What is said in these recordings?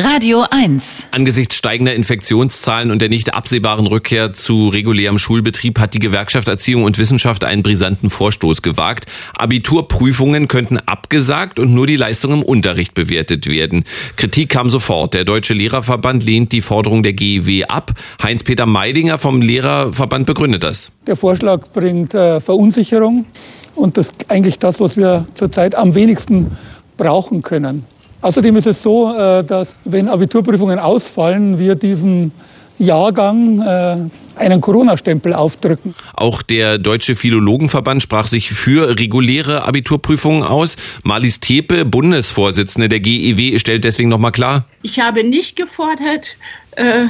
Radio 1. Angesichts steigender Infektionszahlen und der nicht absehbaren Rückkehr zu regulärem Schulbetrieb hat die Gewerkschaft Erziehung und Wissenschaft einen brisanten Vorstoß gewagt. Abiturprüfungen könnten abgesagt und nur die Leistung im Unterricht bewertet werden. Kritik kam sofort. Der Deutsche Lehrerverband lehnt die Forderung der GEW ab. Heinz-Peter Meidinger vom Lehrerverband begründet das. Der Vorschlag bringt äh, Verunsicherung und das ist eigentlich das, was wir zurzeit am wenigsten brauchen können. Außerdem ist es so, äh, dass wenn Abiturprüfungen ausfallen, wir diesen Jahrgang äh, einen Corona-Stempel aufdrücken. Auch der Deutsche Philologenverband sprach sich für reguläre Abiturprüfungen aus. Marlies Tepe, Bundesvorsitzende der GEW, stellt deswegen nochmal klar. Ich habe nicht gefordert, äh,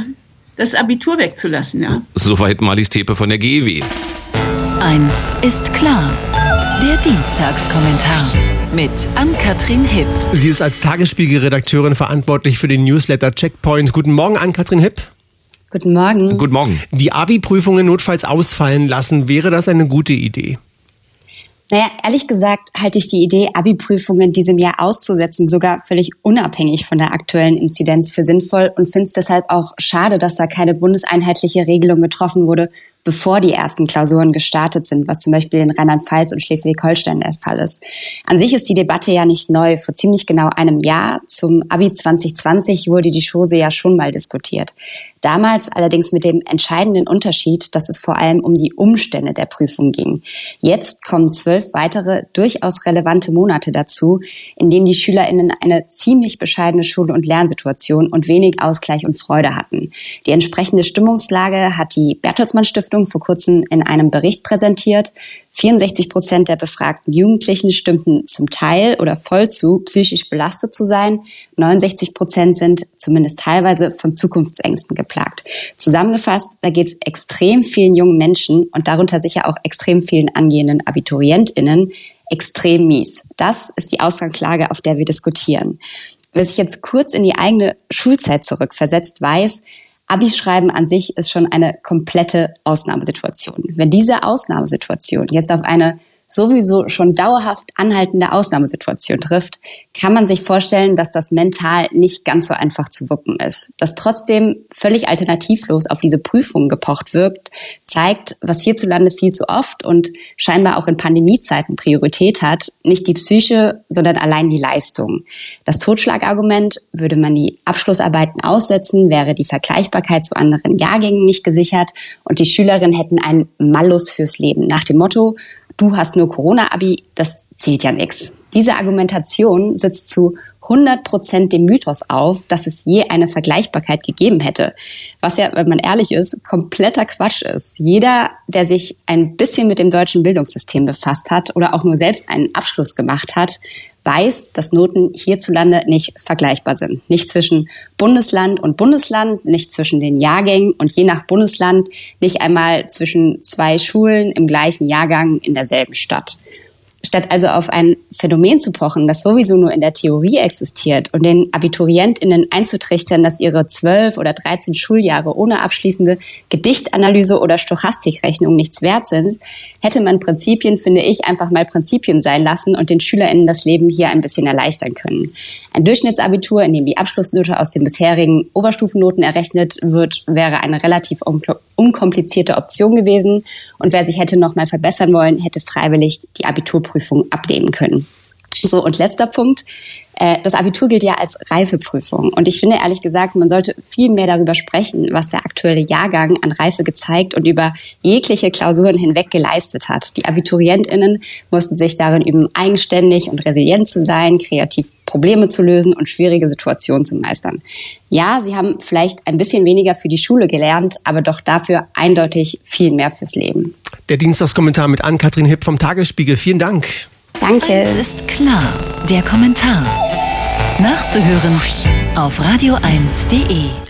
das Abitur wegzulassen. Ja. Soweit Marlies Tepe von der GEW. Eins ist klar. Der Dienstagskommentar mit Ann-Kathrin Hipp. Sie ist als Tagesspiegelredakteurin verantwortlich für den Newsletter Checkpoint. Guten Morgen, Ann-Kathrin Hipp. Guten Morgen. Guten Morgen. Die Abi-Prüfungen notfalls ausfallen lassen, wäre das eine gute Idee? Naja, ehrlich gesagt halte ich die Idee, Abi-Prüfungen diesem Jahr auszusetzen, sogar völlig unabhängig von der aktuellen Inzidenz für sinnvoll und finde es deshalb auch schade, dass da keine bundeseinheitliche Regelung getroffen wurde, bevor die ersten Klausuren gestartet sind, was zum Beispiel in Rheinland-Pfalz und Schleswig-Holstein der Fall ist. An sich ist die Debatte ja nicht neu. Vor ziemlich genau einem Jahr, zum Abi 2020, wurde die Chose ja schon mal diskutiert. Damals allerdings mit dem entscheidenden Unterschied, dass es vor allem um die Umstände der Prüfung ging. Jetzt kommen zwölf weitere durchaus relevante Monate dazu, in denen die SchülerInnen eine ziemlich bescheidene Schul- und Lernsituation und wenig Ausgleich und Freude hatten. Die entsprechende Stimmungslage hat die Bertelsmann Stiftung vor kurzem in einem Bericht präsentiert. 64 Prozent der befragten Jugendlichen stimmten zum Teil oder voll zu, psychisch belastet zu sein. 69 Prozent sind zumindest teilweise von Zukunftsängsten geplagt. Zusammengefasst, da geht es extrem vielen jungen Menschen und darunter sicher auch extrem vielen angehenden AbiturientInnen extrem mies. Das ist die Ausgangslage, auf der wir diskutieren. Wer sich jetzt kurz in die eigene Schulzeit zurückversetzt, weiß, Abi-Schreiben an sich ist schon eine komplette Ausnahmesituation. Wenn diese Ausnahmesituation jetzt auf eine sowieso schon dauerhaft anhaltende Ausnahmesituation trifft, kann man sich vorstellen, dass das mental nicht ganz so einfach zu wuppen ist. Dass trotzdem völlig alternativlos auf diese Prüfung gepocht wirkt, zeigt, was hierzulande viel zu oft und scheinbar auch in Pandemiezeiten Priorität hat, nicht die Psyche, sondern allein die Leistung. Das Totschlagargument, würde man die Abschlussarbeiten aussetzen, wäre die Vergleichbarkeit zu anderen Jahrgängen nicht gesichert und die Schülerinnen hätten einen Malus fürs Leben nach dem Motto, du hast nur Corona-Abi, das zählt ja nichts. Diese Argumentation sitzt zu 100 Prozent dem Mythos auf, dass es je eine Vergleichbarkeit gegeben hätte. Was ja, wenn man ehrlich ist, kompletter Quatsch ist. Jeder, der sich ein bisschen mit dem deutschen Bildungssystem befasst hat oder auch nur selbst einen Abschluss gemacht hat, weiß, dass Noten hierzulande nicht vergleichbar sind. Nicht zwischen Bundesland und Bundesland, nicht zwischen den Jahrgängen und je nach Bundesland nicht einmal zwischen zwei Schulen im gleichen Jahrgang in derselben Stadt. Statt also auf ein Phänomen zu pochen, das sowieso nur in der Theorie existiert und den AbiturientInnen einzutrichtern, dass ihre zwölf oder dreizehn Schuljahre ohne abschließende Gedichtanalyse oder Stochastikrechnung nichts wert sind, hätte man Prinzipien, finde ich, einfach mal Prinzipien sein lassen und den SchülerInnen das Leben hier ein bisschen erleichtern können. Ein Durchschnittsabitur, in dem die Abschlussnote aus den bisherigen Oberstufennoten errechnet wird, wäre eine relativ unkomplizierte Option gewesen und wer sich hätte noch mal verbessern wollen, hätte freiwillig die Abiturprüfung Prüfung abnehmen können. So, und letzter Punkt. Äh, das Abitur gilt ja als Reifeprüfung. Und ich finde ehrlich gesagt, man sollte viel mehr darüber sprechen, was der aktuelle Jahrgang an Reife gezeigt und über jegliche Klausuren hinweg geleistet hat. Die AbiturientInnen mussten sich darin üben, eigenständig und resilient zu sein, kreativ Probleme zu lösen und schwierige Situationen zu meistern. Ja, sie haben vielleicht ein bisschen weniger für die Schule gelernt, aber doch dafür eindeutig viel mehr fürs Leben. Der Dienstagskommentar mit Ann-Kathrin Hipp vom Tagesspiegel. Vielen Dank. Danke. Eins ist klar, der Kommentar. Nachzuhören auf radio1.de.